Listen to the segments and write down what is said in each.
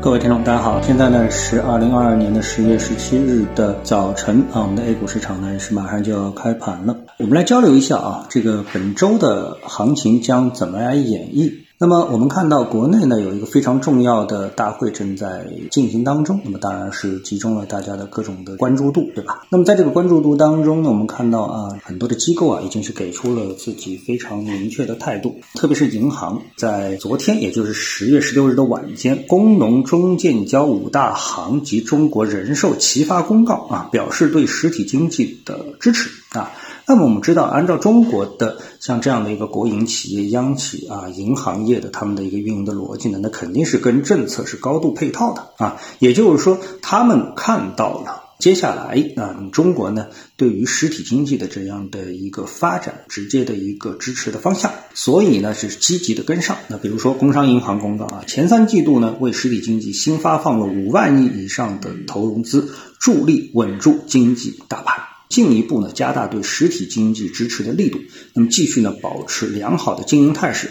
各位听众，大家好，现在呢是二零二二年的十月十七日的早晨啊，我们的 A 股市场呢是马上就要开盘了，我们来交流一下啊，这个本周的行情将怎么来演绎？那么我们看到国内呢有一个非常重要的大会正在进行当中，那么当然是集中了大家的各种的关注度，对吧？那么在这个关注度当中呢，我们看到啊很多的机构啊已经是给出了自己非常明确的态度，特别是银行在昨天，也就是十月十六日的晚间，工农中建交五大行及中国人寿齐发公告啊，表示对实体经济的支持啊。那么我们知道，按照中国的像这样的一个国营企业、央企啊、银行业的他们的一个运营的逻辑呢，那肯定是跟政策是高度配套的啊。也就是说，他们看到了接下来啊，中国呢对于实体经济的这样的一个发展直接的一个支持的方向，所以呢是积极的跟上。那比如说，工商银行公告啊，前三季度呢为实体经济新发放了五万亿以上的投融资，助力稳住经济大盘。进一步呢，加大对实体经济支持的力度，那么继续呢，保持良好的经营态势。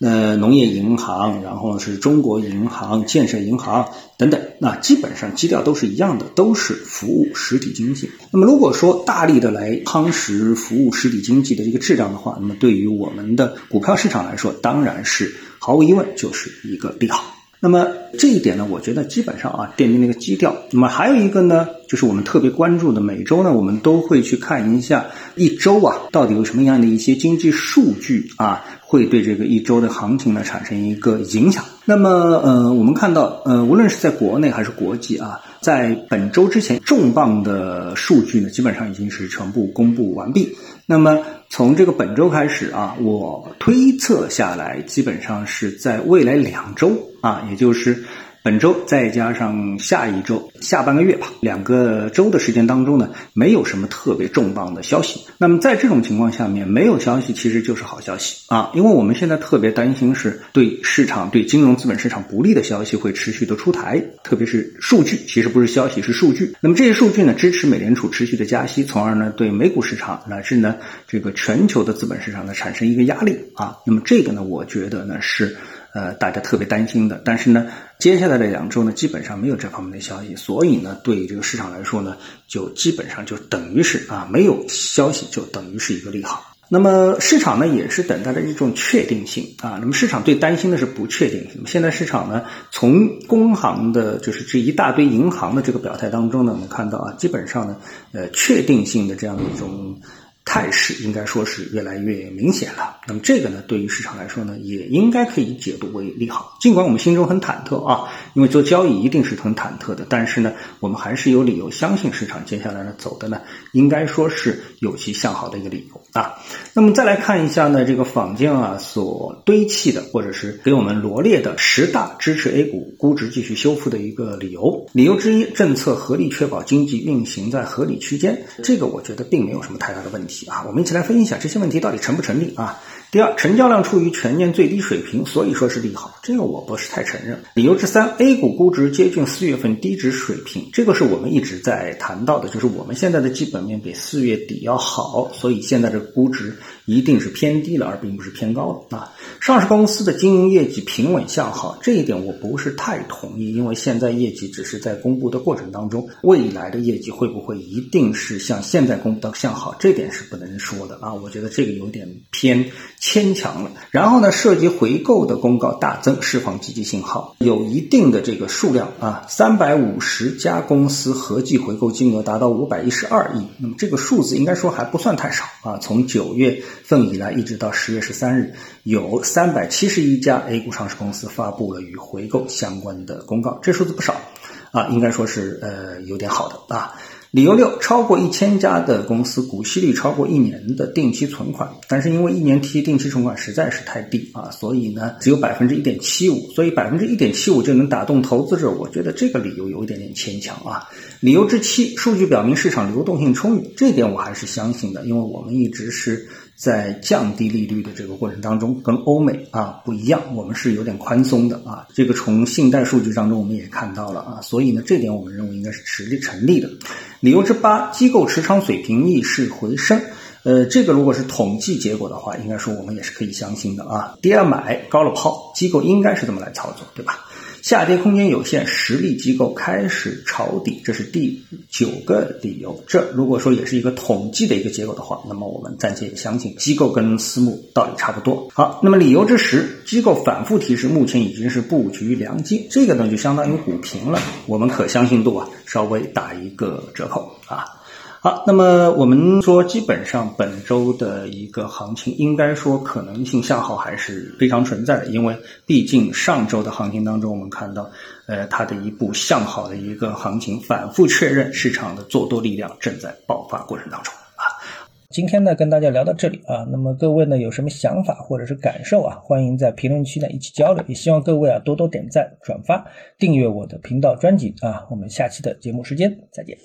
呃，农业银行，然后是中国银行、建设银行等等，那基本上基调都是一样的，都是服务实体经济。那么如果说大力的来夯实服务实体经济的这个质量的话，那么对于我们的股票市场来说，当然是毫无疑问就是一个利好。那么这一点呢，我觉得基本上啊奠定了一个基调。那么还有一个呢，就是我们特别关注的，每周呢我们都会去看一下一周啊到底有什么样的一些经济数据啊，会对这个一周的行情呢产生一个影响。那么呃，我们看到呃，无论是在国内还是国际啊，在本周之前重磅的数据呢，基本上已经是全部公布完毕。那么从这个本周开始啊，我推测下来，基本上是在未来两周啊，也就是本周再加上下一周下半个月吧，两个周的时间当中呢，没有什么特别重磅的消息。那么在这种情况下面，没有消息其实就是好消息啊，因为我们现在特别担心是对市场、对金融资本市场不利的消息会持续的出台，特别是数据，其实不是消息是数据。那么这些数据呢，支持美联储持续的加息，从而呢对美股市场乃至呢这个全球的资本市场呢产生一个压力啊。那么这个呢，我觉得呢是。呃，大家特别担心的，但是呢，接下来的两周呢，基本上没有这方面的消息，所以呢，对这个市场来说呢，就基本上就等于是啊，没有消息就等于是一个利好。那么市场呢，也是等待着一种确定性啊。那么市场最担心的是不确定性。现在市场呢，从工行的就是这一大堆银行的这个表态当中呢，我们看到啊，基本上呢，呃，确定性的这样的一种。态势应该说是越来越明显了。那么这个呢，对于市场来说呢，也应该可以解读为利好。尽管我们心中很忐忑啊，因为做交易一定是很忐忑的，但是呢，我们还是有理由相信市场接下来呢走的呢，应该说是有其向好的一个理由啊。那么再来看一下呢，这个坊间啊所堆砌的，或者是给我们罗列的十大支持 A 股估值继续修复的一个理由。理由之一，政策合力确保经济运行在合理区间，这个我觉得并没有什么太大的问题。啊，我们一起来分析一下这些问题到底成不成立啊？第二，成交量处于全年最低水平，所以说是利好，这个我不是太承认。理由之三，A 股估值接近四月份低值水平，这个是我们一直在谈到的，就是我们现在的基本面比四月底要好，所以现在这个估值一定是偏低了，而并不是偏高了啊。上市公司的经营业绩平稳向好，这一点我不是太同意，因为现在业绩只是在公布的过程当中，未来的业绩会不会一定是像现在公布的向好，这点是不能说的啊。我觉得这个有点偏。牵强了，然后呢，涉及回购的公告大增，释放积极信号，有一定的这个数量啊，三百五十家公司合计回购金额达到五百一十二亿，那么这个数字应该说还不算太少啊。从九月份以来，一直到十月十三日，有三百七十一家 A 股上市公司发布了与回购相关的公告，这数字不少啊，应该说是呃有点好的啊。理由六，超过一千家的公司股息率超过一年的定期存款，但是因为一年期定期存款实在是太低啊，所以呢只有百分之一点七五，所以百分之一点七五就能打动投资者，我觉得这个理由有一点点牵强啊。理由之七，数据表明市场流动性充裕，这点我还是相信的，因为我们一直是。在降低利率的这个过程当中，跟欧美啊不一样，我们是有点宽松的啊。这个从信贷数据当中我们也看到了啊，所以呢，这点我们认为应该是实力成立的。理由之八，机构持仓水平逆势回升，呃，这个如果是统计结果的话，应该说我们也是可以相信的啊。跌了买，高了抛，机构应该是这么来操作，对吧？下跌空间有限，实力机构开始抄底，这是第九个理由。这如果说也是一个统计的一个结果的话，那么我们暂且也相信机构跟私募道理差不多。好，那么理由之十，机构反复提示，目前已经是布局良机，这个呢就相当于虎评了，我们可相信度啊稍微打一个折扣啊。好，那么我们说，基本上本周的一个行情，应该说可能性向好还是非常存在的，因为毕竟上周的行情当中，我们看到，呃，它的一步向好的一个行情，反复确认市场的做多力量正在爆发过程当中啊。今天呢，跟大家聊到这里啊，那么各位呢有什么想法或者是感受啊，欢迎在评论区呢一起交流，也希望各位啊多多点赞、转发、订阅我的频道专辑啊，我们下期的节目时间再见。